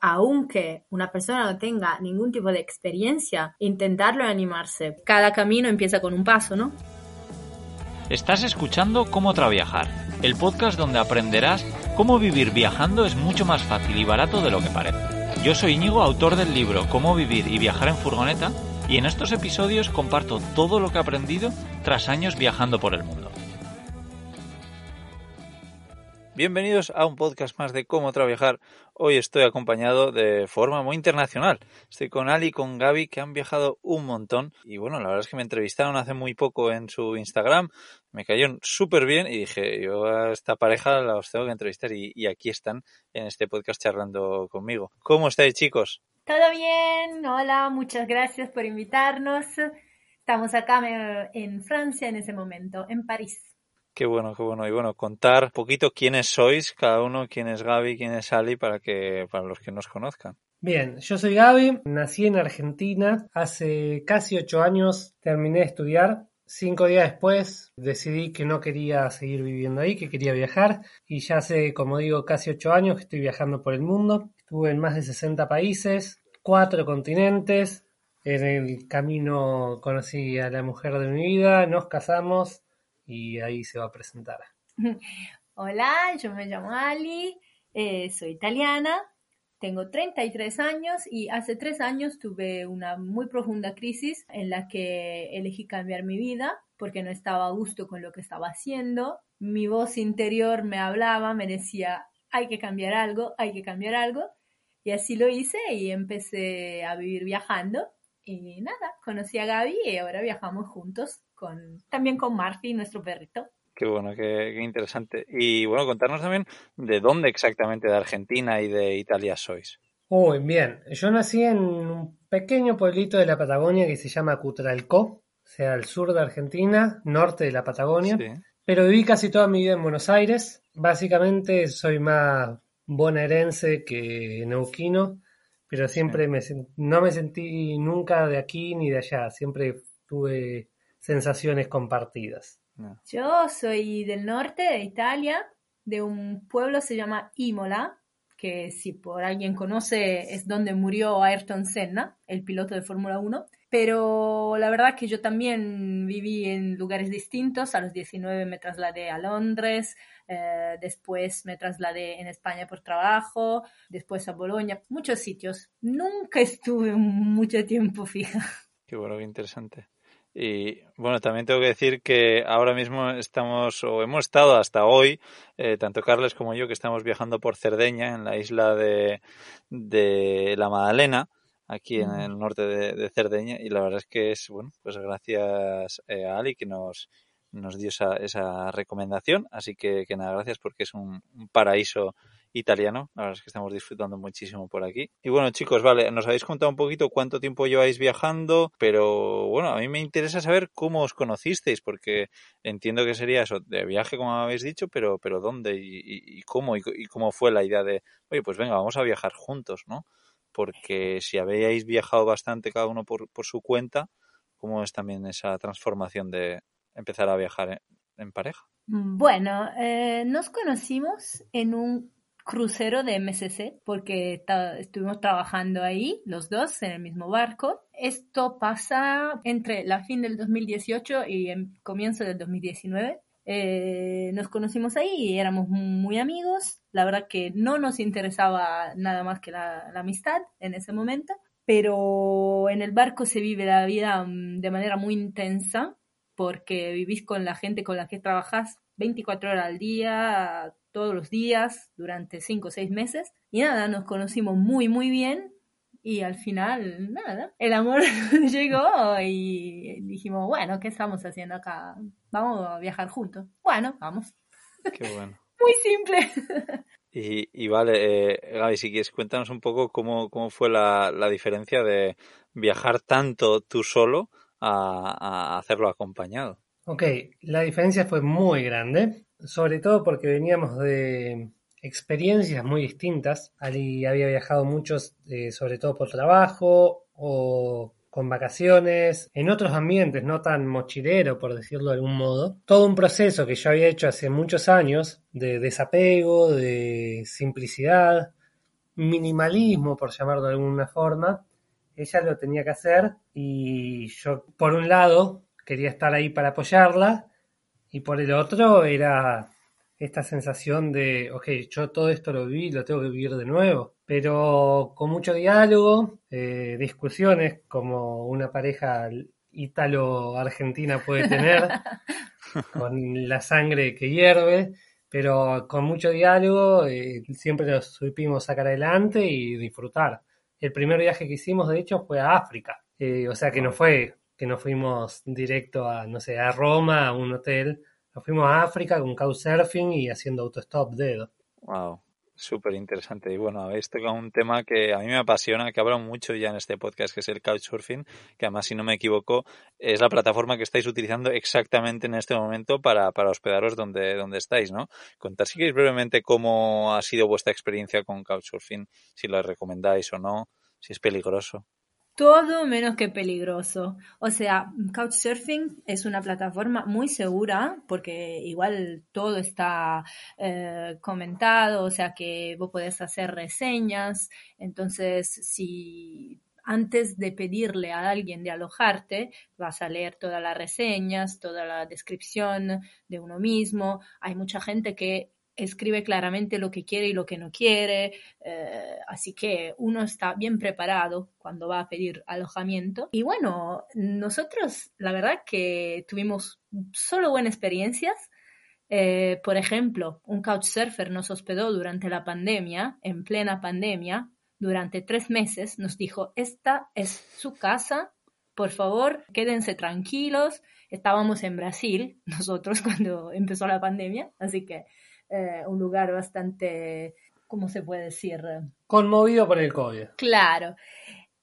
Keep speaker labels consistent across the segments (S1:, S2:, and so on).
S1: aunque una persona no tenga ningún tipo de experiencia, intentarlo y animarse. Cada camino empieza con un paso, ¿no?
S2: Estás escuchando Cómo Traviajar, el podcast donde aprenderás cómo vivir viajando es mucho más fácil y barato de lo que parece. Yo soy Íñigo, autor del libro Cómo vivir y viajar en furgoneta, y en estos episodios comparto todo lo que he aprendido tras años viajando por el mundo. Bienvenidos a un podcast más de cómo trabajar. Hoy estoy acompañado de forma muy internacional. Estoy con Ali y con Gaby que han viajado un montón y bueno, la verdad es que me entrevistaron hace muy poco en su Instagram, me cayeron súper bien y dije, yo a esta pareja la os tengo que entrevistar y, y aquí están en este podcast charlando conmigo. ¿Cómo estáis chicos?
S1: Todo bien, hola, muchas gracias por invitarnos. Estamos acá en Francia en ese momento, en París.
S2: Qué bueno, qué bueno. Y bueno, contar un poquito quiénes sois, cada uno, quién es Gaby, quién es Ali, para que, para los que nos conozcan.
S3: Bien, yo soy Gaby, nací en Argentina, hace casi ocho años terminé de estudiar, cinco días después decidí que no quería seguir viviendo ahí, que quería viajar. Y ya hace, como digo, casi ocho años que estoy viajando por el mundo, estuve en más de 60 países, cuatro continentes, en el camino conocí a la mujer de mi vida, nos casamos, y ahí se va a presentar.
S1: Hola, yo me llamo Ali, eh, soy italiana, tengo 33 años y hace tres años tuve una muy profunda crisis en la que elegí cambiar mi vida porque no estaba a gusto con lo que estaba haciendo. Mi voz interior me hablaba, me decía, hay que cambiar algo, hay que cambiar algo. Y así lo hice y empecé a vivir viajando. Y nada, conocí a Gaby y ahora viajamos juntos con, también con Marty, nuestro perrito.
S2: Qué bueno, qué, interesante. Y bueno, contarnos también de dónde exactamente de Argentina y de Italia sois.
S3: Uy, bien. Yo nací en un pequeño pueblito de la Patagonia que se llama Cutralcó, o sea, al sur de Argentina, norte de la Patagonia. Pero viví casi toda mi vida en Buenos Aires. Básicamente soy más bonaerense que neuquino, pero siempre me, no me sentí nunca de aquí ni de allá. Siempre tuve sensaciones compartidas.
S1: Yo soy del norte de Italia, de un pueblo se llama Imola, que si por alguien conoce es donde murió Ayrton Senna, el piloto de Fórmula 1. Pero la verdad que yo también viví en lugares distintos. A los 19 me trasladé a Londres, eh, después me trasladé en España por trabajo, después a Bolonia, muchos sitios. Nunca estuve mucho tiempo fija.
S2: Qué bueno, qué interesante. Y bueno, también tengo que decir que ahora mismo estamos, o hemos estado hasta hoy, eh, tanto Carles como yo, que estamos viajando por Cerdeña, en la isla de, de la Madalena, aquí en el norte de, Cerdeña, y la verdad es que es, bueno, pues gracias eh, a Ali que nos, nos dio esa, esa recomendación, así que, que nada, gracias porque es un, un paraíso italiano. La verdad es que estamos disfrutando muchísimo por aquí. Y bueno, chicos, vale, nos habéis contado un poquito cuánto tiempo lleváis viajando, pero bueno, a mí me interesa saber cómo os conocisteis, porque entiendo que sería eso, de viaje, como habéis dicho, pero, pero dónde y, cómo, y, cómo fue la idea de, oye, pues venga, vamos a viajar juntos, ¿no? Porque si habéis viajado bastante cada uno por, por su cuenta, ¿cómo es también esa transformación de empezar a viajar en, pareja?
S1: Bueno, eh, nos conocimos en un crucero de MSC porque estuvimos trabajando ahí los dos en el mismo barco. Esto pasa entre la fin del 2018 y el comienzo del 2019. Eh, nos conocimos ahí y éramos muy amigos. La verdad que no nos interesaba nada más que la, la amistad en ese momento, pero en el barco se vive la vida mm, de manera muy intensa porque vivís con la gente con la que trabajas 24 horas al día, todos los días, durante 5 o 6 meses. Y nada, nos conocimos muy, muy bien. Y al final, nada, el amor llegó y dijimos, bueno, ¿qué estamos haciendo acá? Vamos a viajar juntos. Bueno, vamos.
S2: Qué bueno.
S1: Muy simple.
S2: Y, y vale, eh, Gaby, si quieres, cuéntanos un poco cómo, cómo fue la, la diferencia de viajar tanto tú solo a, a hacerlo acompañado.
S3: Ok, la diferencia fue muy grande, sobre todo porque veníamos de experiencias muy distintas. Ali había viajado muchos, eh, sobre todo por trabajo o con vacaciones, en otros ambientes, no tan mochilero, por decirlo de algún modo. Todo un proceso que yo había hecho hace muchos años de desapego, de simplicidad, minimalismo, por llamarlo de alguna forma. Ella lo tenía que hacer y yo, por un lado, quería estar ahí para apoyarla y por el otro era esta sensación de, ok, yo todo esto lo viví, lo tengo que vivir de nuevo, pero con mucho diálogo, eh, discusiones como una pareja ítalo-argentina puede tener, con la sangre que hierve, pero con mucho diálogo eh, siempre lo supimos sacar adelante y disfrutar. El primer viaje que hicimos, de hecho, fue a África, eh, o sea que no fue que nos fuimos directo a, no sé, a Roma, a un hotel, nos fuimos a África con couchsurfing y haciendo autostop dedo.
S2: Wow, súper interesante. Y bueno, habéis tocado un tema que a mí me apasiona, que hablo mucho ya en este podcast, que es el couchsurfing, que además, si no me equivoco, es la plataforma que estáis utilizando exactamente en este momento para, para hospedaros donde, donde estáis, ¿no? Contar si queréis brevemente cómo ha sido vuestra experiencia con couchsurfing, si lo recomendáis o no, si es peligroso
S1: todo menos que peligroso. O sea, Couchsurfing es una plataforma muy segura porque igual todo está eh, comentado, o sea que vos podés hacer reseñas. Entonces, si antes de pedirle a alguien de alojarte, vas a leer todas las reseñas, toda la descripción de uno mismo. Hay mucha gente que escribe claramente lo que quiere y lo que no quiere, eh, así que uno está bien preparado cuando va a pedir alojamiento. Y bueno, nosotros la verdad que tuvimos solo buenas experiencias. Eh, por ejemplo, un couchsurfer nos hospedó durante la pandemia, en plena pandemia, durante tres meses, nos dijo, esta es su casa, por favor, quédense tranquilos. Estábamos en Brasil, nosotros, cuando empezó la pandemia, así que eh, un lugar bastante, ¿cómo se puede decir?
S3: Conmovido por el COVID.
S1: Claro.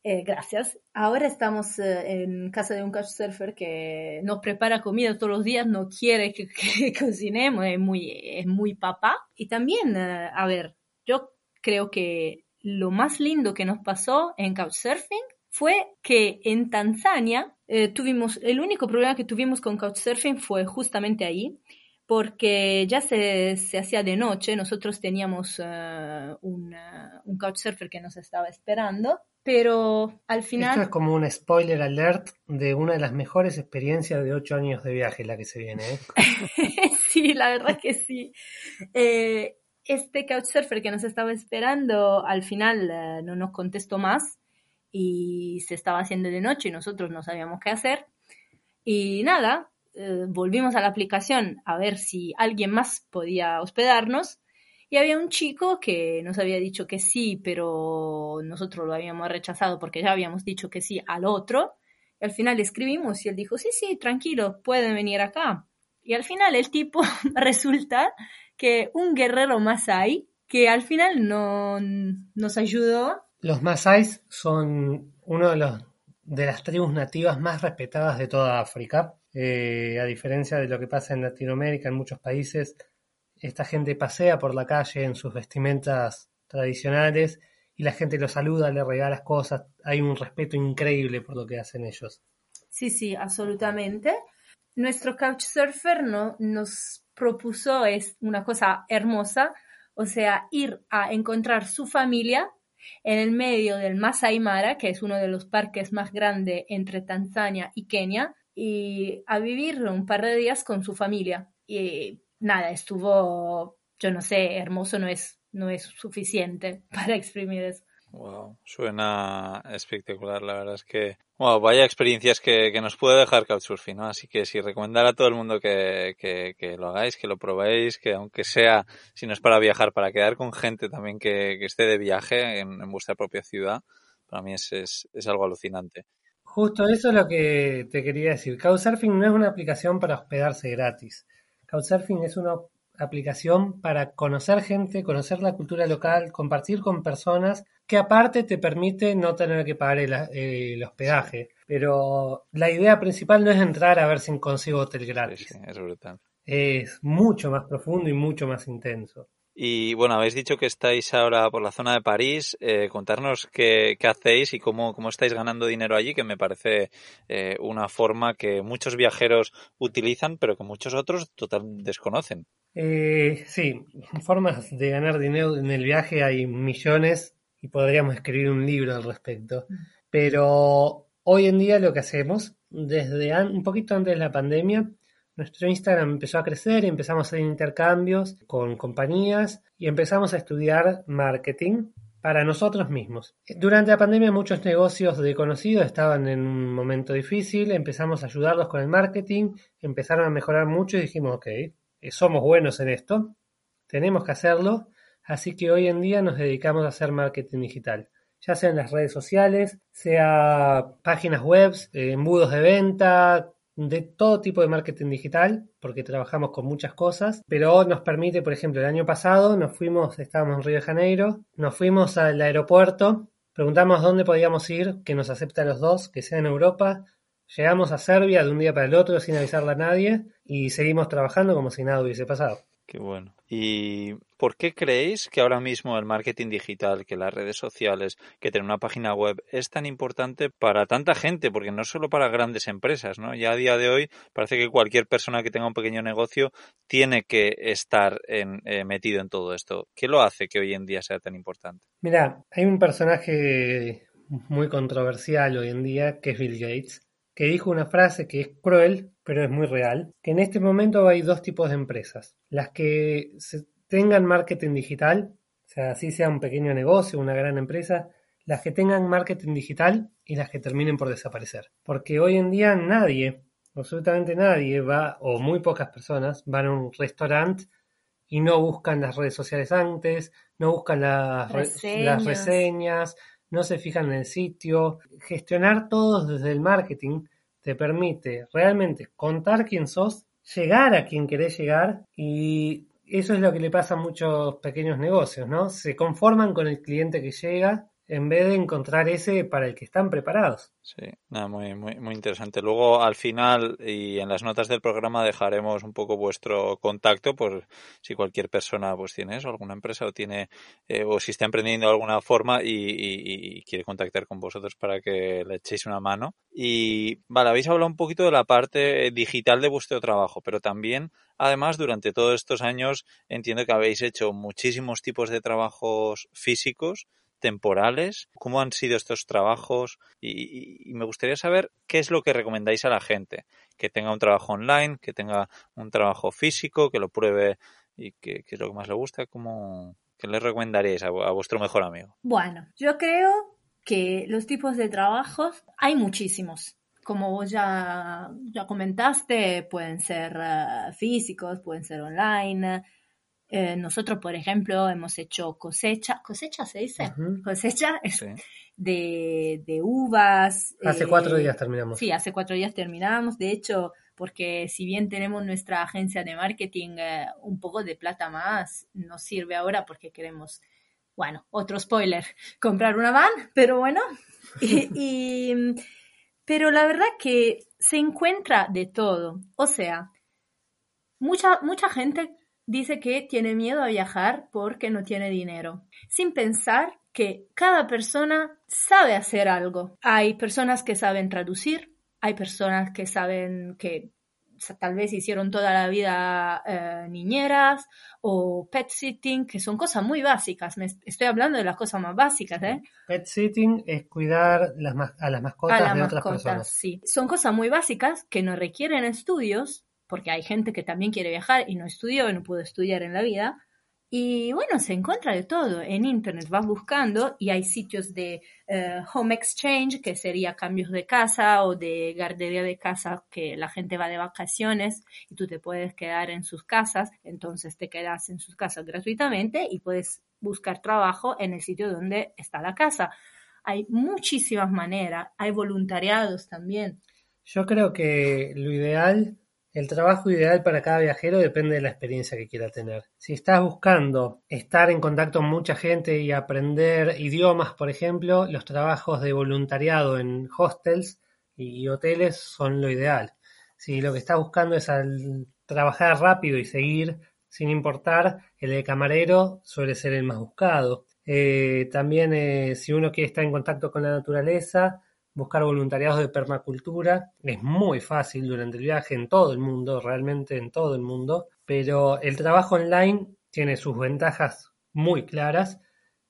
S1: Eh, gracias. Ahora estamos eh, en casa de un couchsurfer que nos prepara comida todos los días, no quiere que, cocinemos, es muy, es muy papá. Y también, a ver, yo creo que lo más lindo que nos pasó en couchsurfing fue que en Tanzania tuvimos, el único problema que tuvimos con couchsurfing fue justamente ahí, porque ya se, se hacía de noche, nosotros teníamos uh, un, uh, un couchsurfer que nos estaba esperando, pero al final...
S3: Esto es como un spoiler alert de una de las mejores experiencias de ocho años de viaje, la que se viene. ¿eh?
S1: sí, la verdad que sí. Eh, este couchsurfer que nos estaba esperando al final uh, no nos contestó más y se estaba haciendo de noche y nosotros no sabíamos qué hacer. Y nada, eh, volvimos a la aplicación a ver si alguien más podía hospedarnos y había un chico que nos había dicho que sí, pero nosotros lo habíamos rechazado porque ya habíamos dicho que sí al otro. Y al final escribimos y él dijo, sí, sí, tranquilo, pueden venir acá. Y al final el tipo resulta que un guerrero masai que al final no nos ayudó.
S3: Los masáis son uno de los de las tribus nativas más respetadas de toda África. Eh, a diferencia de lo que pasa en Latinoamérica, en muchos países, esta gente pasea por la calle en sus vestimentas tradicionales y la gente los saluda, le regala cosas. Hay un respeto increíble por lo que hacen ellos.
S1: Sí, sí, absolutamente. Nuestro couchsurfer no, nos propuso es una cosa hermosa, o sea, ir a encontrar su familia en el medio del Masai Mara, que es uno de los parques más grandes entre Tanzania y Kenia, y a vivir un par de días con su familia. Y nada, estuvo, yo no sé, hermoso no es, no es suficiente para exprimir eso.
S2: Wow, suena espectacular, la verdad es que, wow, vaya experiencias que, que nos puede dejar Couchsurfing, ¿no? Así que si recomendar a todo el mundo que, que, lo hagáis, que lo probéis, que aunque sea, si no es para viajar, para quedar con gente también que, que esté de viaje en, en, vuestra propia ciudad, para mí es, es, es algo alucinante.
S3: Justo eso es lo que te quería decir. Couchsurfing no es una aplicación para hospedarse gratis. Couchsurfing es una aplicación para conocer gente, conocer la cultura local, compartir con personas que aparte te permite no tener que pagar el, hospedaje. Pero la idea principal no es entrar a ver si consigo hotel gratis.
S2: es brutal.
S3: Es mucho más profundo y mucho más intenso.
S2: Y bueno, habéis dicho que estáis ahora por la zona de París. Eh, contarnos qué, hacéis y cómo, cómo estáis ganando dinero allí, que me parece eh, una forma que muchos viajeros utilizan, pero que muchos otros total desconocen.
S3: Eh, sí, formas de ganar dinero en el viaje hay millones y podríamos escribir un libro al respecto. Pero hoy en día lo que hacemos, desde un poquito antes de la pandemia, nuestro Instagram empezó a crecer y empezamos a hacer intercambios con compañías y empezamos a estudiar marketing para nosotros mismos. Durante la pandemia muchos negocios de conocidos estaban en un momento difícil, empezamos a ayudarlos con el marketing, empezaron a mejorar mucho y dijimos, ok, eh, somos buenos en esto, tenemos que hacerlo, así que hoy en día nos dedicamos a hacer marketing digital ya sea en las redes sociales, sea páginas web, eh, embudos de venta, de todo tipo de marketing digital, porque trabajamos con muchas cosas, pero nos permite, por ejemplo, el año pasado nos fuimos, estábamos en Río de Janeiro, nos fuimos al aeropuerto, preguntamos dónde podíamos ir, que nos acepta a los dos, que sea en Europa, llegamos a Serbia de un día para el otro sin avisarle a nadie y seguimos trabajando como si nada hubiese pasado.
S2: Qué bueno. ¿Y por qué creéis que ahora mismo el marketing digital, que las redes sociales, que tener una página web es tan importante para tanta gente? Porque no solo para grandes empresas, ¿no? Ya a día de hoy parece que cualquier persona que tenga un pequeño negocio tiene que estar en, eh, metido en todo esto. ¿Qué lo hace que hoy en día sea tan importante?
S3: Mira, hay un personaje muy controversial hoy en día que es Bill Gates que dijo una frase que es cruel, pero es muy real, que en este momento hay dos tipos de empresas. Las que tengan marketing digital, o sea, así sea un pequeño negocio, una gran empresa, las que tengan marketing digital y las que terminen por desaparecer. Porque hoy en día nadie, absolutamente nadie va, o muy pocas personas, van a un restaurante y no buscan las redes sociales antes, no buscan las las reseñas no se fijan en el sitio. Gestionar todo desde el marketing te permite realmente contar quién sos, llegar a quien querés llegar y eso es lo que le pasa a muchos pequeños negocios, ¿no? Se conforman con el cliente que llega en vez de encontrar ese para el que están preparados.
S2: Sí, nada, muy, muy, muy interesante. Luego, al final y en las notas del programa dejaremos un poco vuestro contacto por si cualquier persona pues tiene eso, alguna empresa o tiene eh, o si está emprendiendo de alguna forma y, quiere contactar con vosotros para que le echéis una mano. Y vale, habéis hablado un poquito de la parte digital de vuestro trabajo, pero también Además, durante todos estos años entiendo que habéis hecho muchísimos tipos de trabajos físicos temporales, cómo han sido estos trabajos y, me gustaría saber qué es lo que recomendáis a la gente, que tenga un trabajo online, que tenga un trabajo físico, que lo pruebe y que, es lo que más le gusta, ¿cómo, ¿qué le recomendaríais a, vuestro mejor amigo?
S1: Bueno, yo creo que los tipos de trabajos hay muchísimos. Como vos ya, ya comentaste, pueden ser eh, físicos, pueden ser online, eh, nosotros, por ejemplo, hemos hecho cosecha, cosecha se dice, cosecha de, uvas.
S3: Hace cuatro días terminamos.
S1: Sí, hace cuatro días terminamos. De hecho, porque si bien tenemos nuestra agencia de marketing, eh, un poco de plata más nos sirve ahora porque queremos, bueno, otro spoiler, comprar una van, pero bueno. y, pero la verdad que se encuentra de todo. O sea, mucha, mucha gente dice que tiene miedo a viajar porque no tiene dinero, sin pensar que cada persona sabe hacer algo. Hay personas que saben traducir, hay personas que saben que tal vez hicieron toda la vida eh, niñeras o pet sitting, que son cosas muy básicas. Me estoy hablando de las cosas más básicas. ¿eh?
S3: Pet sitting es cuidar a las mascotas de otras personas.
S1: Sí, son cosas muy básicas que no requieren estudios porque hay gente que también quiere viajar y no estudió y no pudo estudiar en la vida. Y bueno, se encuentra de todo. En Internet vas buscando y hay sitios de eh, home exchange, que sería cambios de casa o de guardería de casa, que la gente va de vacaciones y tú te puedes quedar en sus casas. Entonces te quedas en sus casas gratuitamente y puedes buscar trabajo en el sitio donde está la casa. Hay muchísimas maneras. Hay voluntariados también.
S3: Yo creo que lo ideal El trabajo ideal para cada viajero depende de la experiencia que quiera tener. Si estás buscando estar en contacto con mucha gente y aprender idiomas, por ejemplo, los trabajos de voluntariado en hostels y hoteles son lo ideal. Si lo que estás buscando es trabajar rápido y seguir sin importar, el de camarero suele ser el más buscado. Eh, también eh, si uno quiere estar en contacto con la naturaleza, buscar voluntariados de permacultura. Es muy fácil durante el viaje en todo el mundo, realmente en todo el mundo, pero el trabajo online tiene sus ventajas muy claras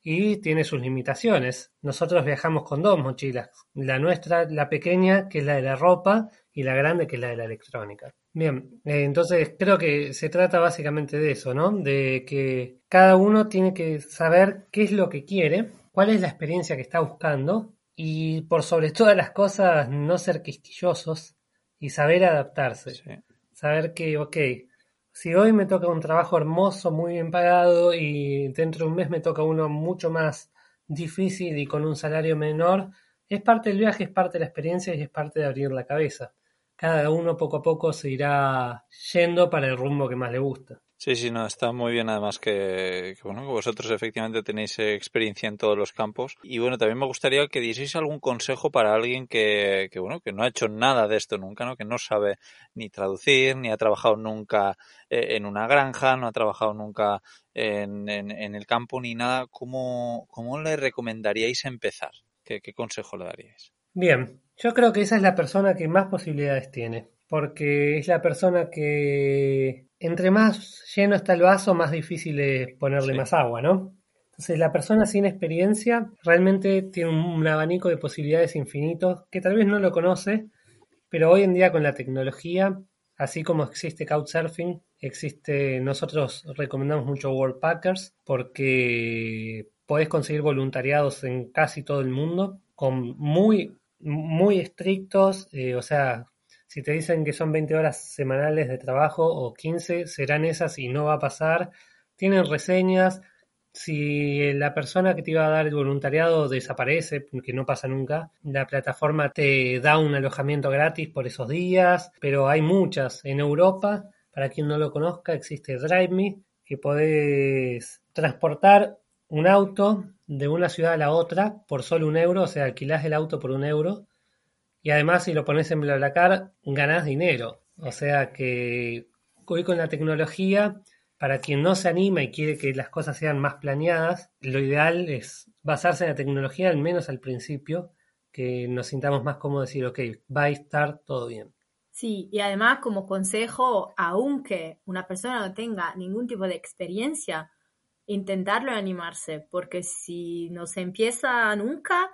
S3: y tiene sus limitaciones. Nosotros viajamos con dos mochilas, la nuestra, la pequeña, que es la de la ropa, y la grande, que es la de la electrónica. Bien, eh, entonces creo que se trata básicamente de eso, ¿no? De que cada uno tiene que saber qué es lo que quiere, cuál es la experiencia que está buscando y por sobre todas las cosas no ser quisquillosos y saber adaptarse. Saber que, ok, si hoy me toca un trabajo hermoso, muy bien pagado y dentro de un mes me toca uno mucho más difícil y con un salario menor, es parte del viaje, es parte de la experiencia y es parte de abrir la cabeza. Cada uno poco a poco se irá yendo para el rumbo que más le gusta.
S2: Sí, sí, no, está muy bien además que, bueno, que vosotros efectivamente tenéis experiencia en todos los campos. Y bueno, también me gustaría que dieseis algún consejo para alguien que, que, bueno, que no ha hecho nada de esto nunca, ¿no? Que no sabe ni traducir, ni ha trabajado nunca eh, en una granja, no ha trabajado nunca en, en, el campo ni nada. ¿Cómo, ¿Cómo le recomendaríais empezar? ¿Qué, ¿Qué consejo le daríais?
S3: Bien, yo creo que esa es la persona que más posibilidades tiene, porque es la persona que entre más lleno está el vaso, más difícil es ponerle más agua, ¿no? Entonces la persona sin experiencia realmente tiene un abanico de posibilidades infinitos que tal vez no lo conoce, pero hoy en día con la tecnología, así como existe Couchsurfing, existe, nosotros recomendamos mucho Worldpackers porque podés conseguir voluntariados en casi todo el mundo con muy, muy estrictos, eh, o sea, si te dicen que son 20 horas semanales de trabajo o 15, serán esas y no va a pasar. Tienen reseñas. Si la persona que te iba a dar el voluntariado desaparece, que no pasa nunca, la plataforma te da un alojamiento gratis por esos días, pero hay muchas. En Europa, para quien no lo conozca, existe DriveMe, que podés transportar un auto de una ciudad a la otra por solo un euro, o sea, alquilás el auto por un euro y además, si lo pones en BlaBlaCar, ganás dinero. O sea que hoy con la tecnología, para quien no se anima y quiere que las cosas sean más planeadas, lo ideal es basarse en la tecnología, al menos al principio, que nos sintamos más cómodos decir, ok, va a estar todo bien.
S1: Sí, y además como consejo, aunque una persona no tenga ningún tipo de experiencia, intentarlo y animarse, porque si no se empieza nunca,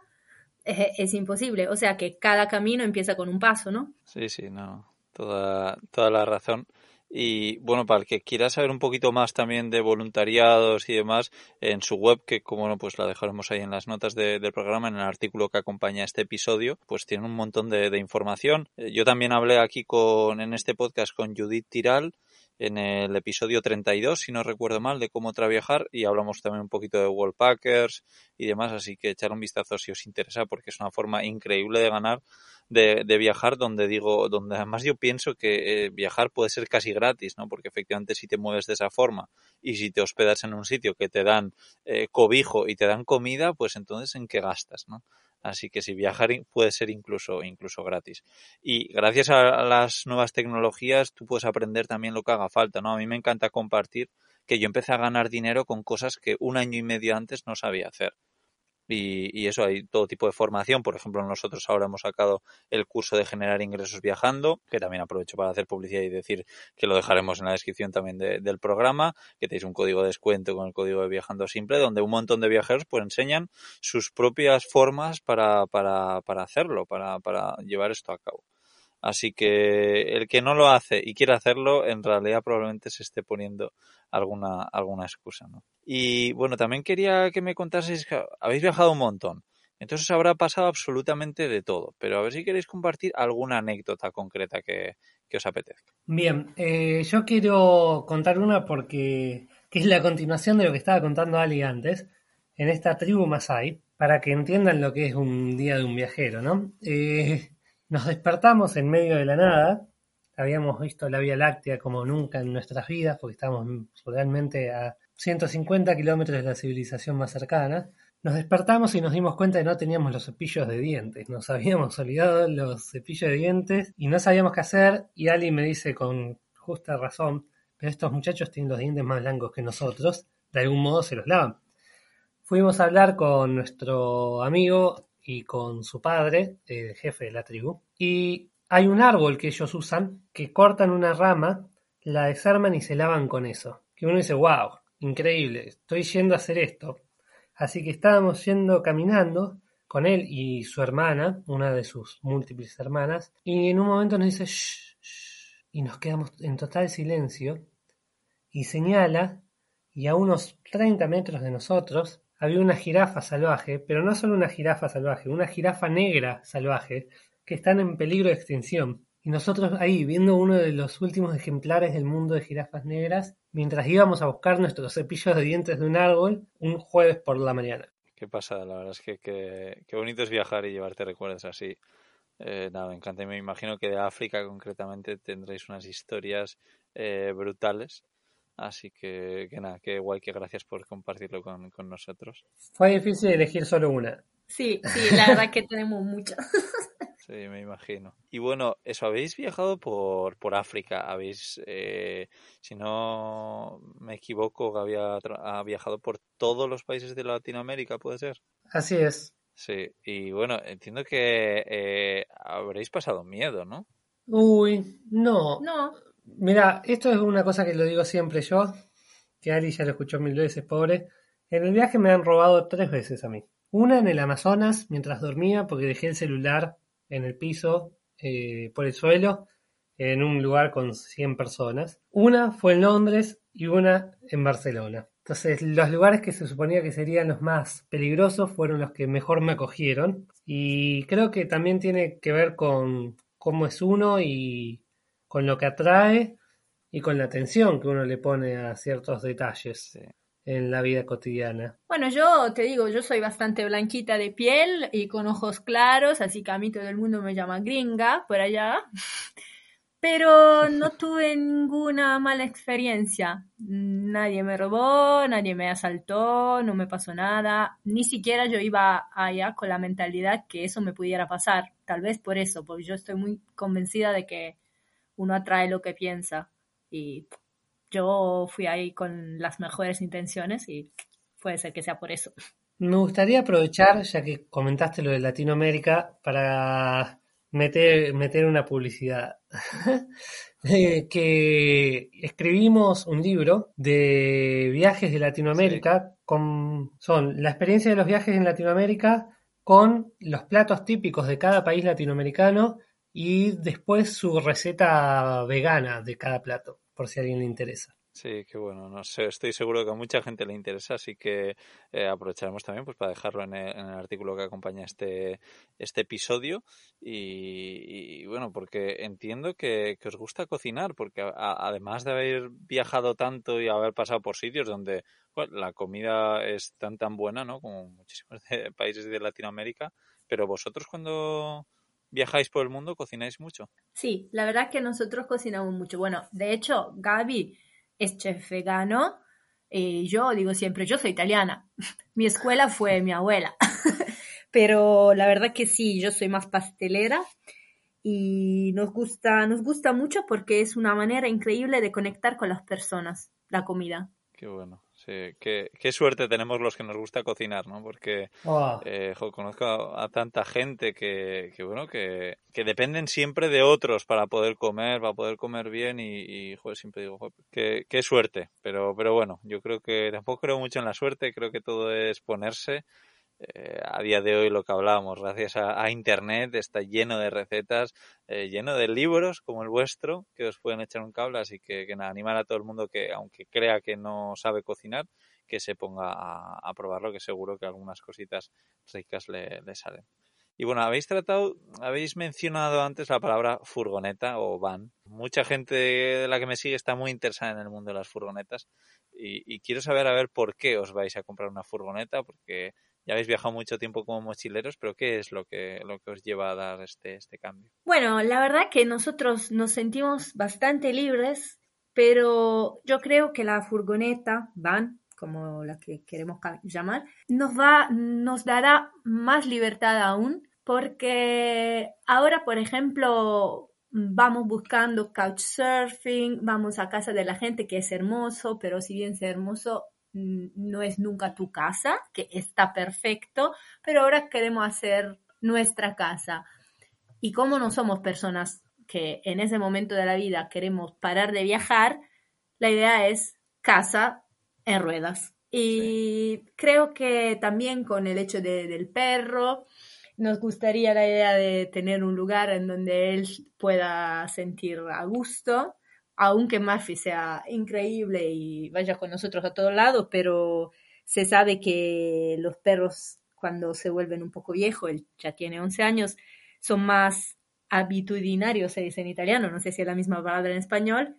S1: es, imposible. O sea que cada camino empieza con un paso, ¿no?
S2: Sí, sí, no. Toda, toda la razón. Y bueno, para el que quiera saber un poquito más también de voluntariados y demás, en su web, que como no, pues la dejaremos ahí en las notas del programa, en el artículo que acompaña este episodio, pues tiene un montón de, de información. Eh, yo también hablé aquí con, en este podcast con Judith Tiral, en el episodio 32, si no recuerdo mal, de cómo trabajar y hablamos también un poquito de Wallpackers y demás, así que echar un vistazo si os interesa porque es una forma increíble de ganar, de, de viajar donde digo, donde además yo pienso que eh, viajar puede ser casi gratis, ¿no? Porque efectivamente si te mueves de esa forma y si te hospedas en un sitio que te dan eh, cobijo y te dan comida, pues entonces en qué gastas, ¿no? Así que si viajar puede ser incluso, incluso gratis. Y gracias a las nuevas tecnologías tú puedes aprender también lo que haga falta, ¿no? A mí me encanta compartir que yo empecé a ganar dinero con cosas que un año y medio antes no sabía hacer. Y, eso hay todo tipo de formación. Por ejemplo, nosotros ahora hemos sacado el curso de generar ingresos viajando, que también aprovecho para hacer publicidad y decir que lo dejaremos en la descripción también del programa, que tenéis un código de descuento con el código de viajando simple, donde un montón de viajeros pues enseñan sus propias formas para, para, para hacerlo, para, para llevar esto a cabo. Así que el que no lo hace y quiere hacerlo, en realidad probablemente se esté poniendo alguna, alguna excusa, ¿no? Y bueno, también quería que me contaseis, habéis viajado un montón, entonces habrá pasado absolutamente de todo, pero a ver si queréis compartir alguna anécdota concreta que, os apetezca.
S3: Bien, eh, yo quiero contar una porque que es la continuación de lo que estaba contando Ali antes, en esta tribu Masai, para que entiendan lo que es un día de un viajero, ¿no? Eh, nos despertamos en medio de la nada, habíamos visto la Vía Láctea como nunca en nuestras vidas, porque estábamos realmente a 150 kilómetros de la civilización más cercana. Nos despertamos y nos dimos cuenta de que no teníamos los cepillos de dientes. Nos habíamos olvidado los cepillos de dientes y no sabíamos qué hacer. Y Ali me dice con justa razón, pero estos muchachos tienen los dientes más blancos que nosotros. De algún modo se los lavan. Fuimos a hablar con nuestro amigo y con su padre, el jefe de la tribu, y hay un árbol que ellos usan que cortan una rama, la desarman y se lavan con eso. Que uno dice, wow, increíble, estoy yendo a hacer esto. Así que estábamos yendo caminando con él y su hermana, una de sus múltiples hermanas, y en un momento nos dice, shh, y nos quedamos en total silencio, y señala, y a unos 30 metros de nosotros, había una jirafa salvaje, pero no solo una jirafa salvaje, una jirafa negra salvaje, que están en peligro de extinción. Y nosotros ahí, viendo uno de los últimos ejemplares del mundo de jirafas negras, mientras íbamos a buscar nuestros cepillos de dientes de un árbol un jueves por la mañana.
S2: Qué pasada, la verdad es que qué bonito es viajar y llevarte recuerdos así. Eh, nada, me encanta y me imagino que de África concretamente tendréis unas historias eh, brutales Así que, que nada, que guay, que gracias por compartirlo con, con nosotros.
S3: Fue difícil elegir solo una.
S1: Sí, sí, la verdad que tenemos muchas.
S2: Sí, me imagino. Y bueno, eso, habéis viajado por, por África, habéis, eh, si no me equivoco, había ha viajado por todos los países de Latinoamérica, ¿puede ser?
S3: Así es.
S2: Sí, y bueno, entiendo que eh, habréis pasado miedo, ¿no?
S3: Uy, no.
S1: No.
S3: Mira, esto es una cosa que lo digo siempre yo, que Ari ya lo escuchó mil veces, pobre. En el viaje me han robado tres veces a mí. Una en el Amazonas mientras dormía porque dejé el celular en el piso, eh, por el suelo, en un lugar con 100 personas. Una fue en Londres y una en Barcelona. Entonces, los lugares que se suponía que serían los más peligrosos fueron los que mejor me acogieron. Y creo que también tiene que ver con cómo es uno y con lo que atrae y con la atención que uno le pone a ciertos detalles en la vida cotidiana.
S1: Bueno, yo te digo, yo soy bastante blanquita de piel y con ojos claros, así que a mí todo el mundo me llama gringa por allá. Pero no tuve ninguna mala experiencia. Nadie me robó, nadie me asaltó, no me pasó nada. Ni siquiera yo iba allá con la mentalidad que eso me pudiera pasar. Tal vez por eso, porque yo estoy muy convencida de que uno atrae lo que piensa. Y yo fui ahí con las mejores intenciones y puede ser que sea por eso.
S3: Me gustaría aprovechar, ya que comentaste lo de Latinoamérica, para meter, meter una publicidad. Eh, que escribimos un libro de viajes de Latinoamérica, con, son la experiencia de los viajes en Latinoamérica con los platos típicos de cada país latinoamericano y después su receta vegana de cada plato, por si a alguien le interesa.
S2: Sí, qué bueno. No sé, estoy seguro que a mucha gente le interesa, así que eh, aprovecharemos también pues para dejarlo en el, artículo que acompaña este, este episodio. Y, bueno, porque entiendo que, os gusta cocinar, porque además de haber viajado tanto y haber pasado por sitios donde la comida es tan tan buena, ¿no? Como muchísimos países de Latinoamérica, pero vosotros cuando viajáis por el mundo, cocináis mucho.
S1: Sí, la verdad que nosotros cocinamos mucho. Bueno, de hecho, Gaby es chef vegano y yo digo siempre, yo soy italiana. mi escuela fue mi abuela. Pero la verdad que sí, yo soy más pastelera y nos gusta, nos gusta mucho porque es una manera increíble de conectar con las personas, la comida.
S2: Qué bueno. Sí, qué, qué, suerte tenemos los que nos gusta cocinar, ¿no? Porque
S3: oh.
S2: eh, conozco a, tanta gente que, que bueno, que, que, dependen siempre de otros para poder comer, para poder comer bien y, y siempre digo, qué, qué, suerte. Pero, pero bueno, yo creo que tampoco creo mucho en la suerte, creo que todo es ponerse eh, a día de hoy lo que hablábamos, gracias a, Internet está lleno de recetas, eh, lleno de libros como el vuestro que os pueden echar un cable, así que, que nada, animar a todo el mundo que aunque crea que no sabe cocinar, que se ponga a, probarlo, que seguro que algunas cositas ricas le, le, salen. Y bueno, habéis tratado, habéis mencionado antes la palabra furgoneta o van. Mucha gente de la que me sigue está muy interesada en el mundo de las furgonetas y, y quiero saber a ver por qué os vais a comprar una furgoneta, porque ya habéis viajado mucho tiempo como mochileros, pero ¿qué es lo que, lo que os lleva a dar este, este cambio?
S1: Bueno, la verdad que nosotros nos sentimos bastante libres, pero yo creo que la furgoneta, van, como la que queremos llamar, nos va, nos dará más libertad aún, porque ahora, por ejemplo, vamos buscando couchsurfing, vamos a casa de la gente que es hermoso, pero si bien es hermoso, no es nunca tu casa, que está perfecto, pero ahora queremos hacer nuestra casa. Y como no somos personas que en ese momento de la vida queremos parar de viajar, la idea es casa en ruedas. Y creo que también con el hecho del perro, nos gustaría la idea de tener un lugar en donde él pueda sentir a gusto, aunque Murphy sea increíble y vaya con nosotros a todos lados, pero se sabe que los perros cuando se vuelven un poco viejos, él ya tiene 11 años, son más habitudinarios, se dice en italiano, no sé si es la misma palabra en español,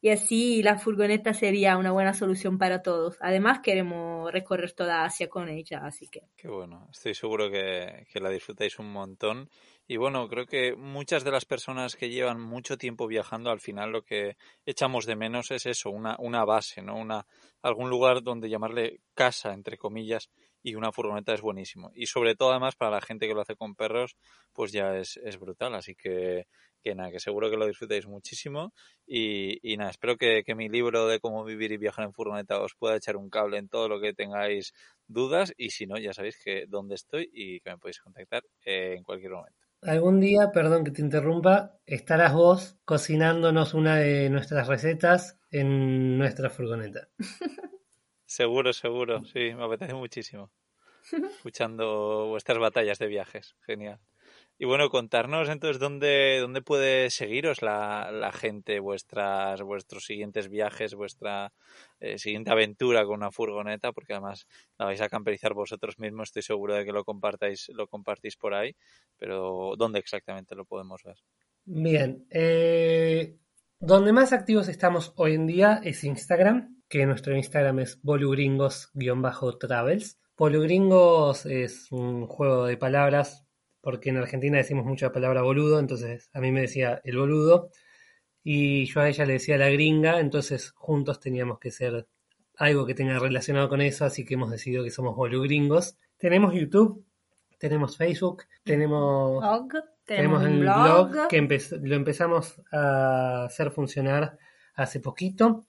S1: y así la furgoneta sería una buena solución para todos. Además, queremos recorrer toda Asia con ella, así que.
S2: Qué bueno, estoy seguro que, que la disfrutáis un montón. Y bueno, creo que muchas de las personas que llevan mucho tiempo viajando, al final lo que echamos de menos es eso, una, una base, ¿no? Una, algún lugar donde llamarle casa, entre comillas, y una furgoneta es buenísimo. Y sobre todo, además, para la gente que lo hace con perros, pues ya es, es brutal. Así que que nada, que seguro que lo disfrutéis muchísimo y, y nada, espero que, mi libro de cómo vivir y viajar en furgoneta os pueda echar un cable en todo lo que tengáis dudas y si no, ya sabéis que dónde estoy y que me podéis contactar en cualquier momento.
S3: Algún día, perdón que te interrumpa, estarás vos cocinándonos una de nuestras recetas en nuestra furgoneta.
S2: seguro, seguro, sí, me apetece muchísimo. Escuchando vuestras batallas de viajes, genial. Y bueno, contarnos entonces dónde, dónde puede seguiros la, la gente, vuestras, vuestros siguientes viajes, vuestra eh, siguiente aventura con una furgoneta, porque además la vais a camperizar vosotros mismos, estoy seguro de que lo compartáis, lo compartís por ahí, pero ¿dónde exactamente lo podemos ver?
S3: Bien, eh, donde más activos estamos hoy en día es Instagram, que nuestro Instagram es bolugringos-travels. Bolugringos es un juego de palabras porque en Argentina decimos mucho la palabra boludo, entonces a mí me decía el boludo y yo a ella le decía la gringa, entonces juntos teníamos que ser algo que tenga relacionado con eso, así que hemos decidido que somos bolugringos. Tenemos YouTube, tenemos Facebook, tenemos,
S1: blog,
S3: tenemos, el blog, que lo empezamos a hacer funcionar hace poquito.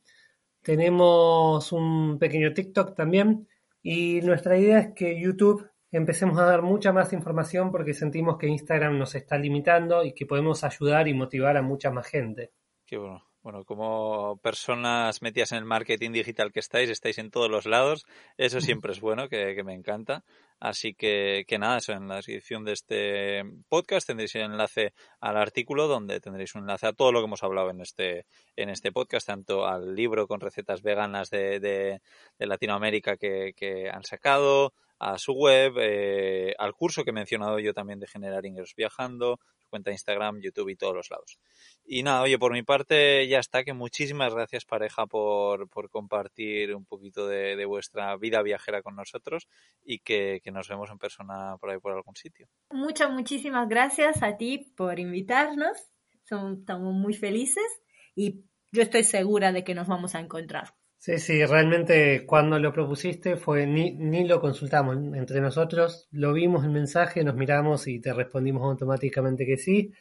S3: Tenemos un pequeño TikTok también y nuestra idea es que YouTube empecemos a dar mucha más información porque sentimos que Instagram nos está limitando y que podemos ayudar y motivar a mucha más gente.
S2: Qué bueno. Bueno, como personas metidas en el marketing digital que estáis, estáis en todos los lados. Eso siempre es bueno, que, me encanta. Así que, que, nada, eso en la descripción de este podcast tendréis el enlace al artículo donde tendréis un enlace a todo lo que hemos hablado en este, en este podcast, tanto al libro con recetas veganas de, de, Latinoamérica que, que han sacado, a su web, eh, al curso que he mencionado yo también de generar ingresos viajando, su cuenta de Instagram, YouTube y todos los lados. Y nada, oye, por mi parte ya está, que muchísimas gracias pareja por, por compartir un poquito de, vuestra vida viajera con nosotros y que, que, nos vemos en persona por ahí por algún sitio.
S1: Muchas, muchísimas gracias a ti por invitarnos, Somos, estamos muy felices y yo estoy segura de que nos vamos a encontrar.
S3: Sí, sí, realmente cuando lo propusiste fue ni, ni lo consultamos entre nosotros, lo vimos el mensaje, nos miramos y te respondimos automáticamente que sí.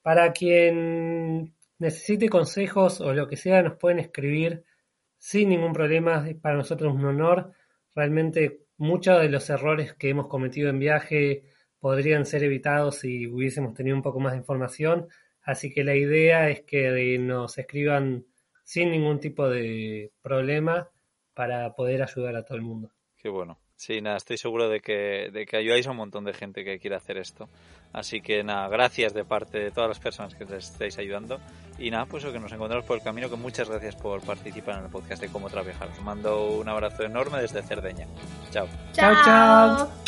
S3: Para quien necesite consejos o lo que sea, nos pueden escribir sin ningún problema, para nosotros es un honor. Realmente muchos de los errores que hemos cometido en viaje podrían ser evitados si hubiésemos tenido un poco más de información. Así que la idea es que nos escriban sin ningún tipo de problema para poder ayudar a todo el mundo.
S2: Qué bueno. Sí, nada, estoy seguro de que, de que ayudáis a un montón de gente que quiere hacer esto. Así que nada, gracias de parte de todas las personas que les estáis ayudando. Y nada, pues eso que nos encontramos por el camino, que muchas gracias por participar en el podcast de Cómo Trabajar. Os mando un abrazo enorme desde Cerdeña. Chao.
S1: Chao, chao.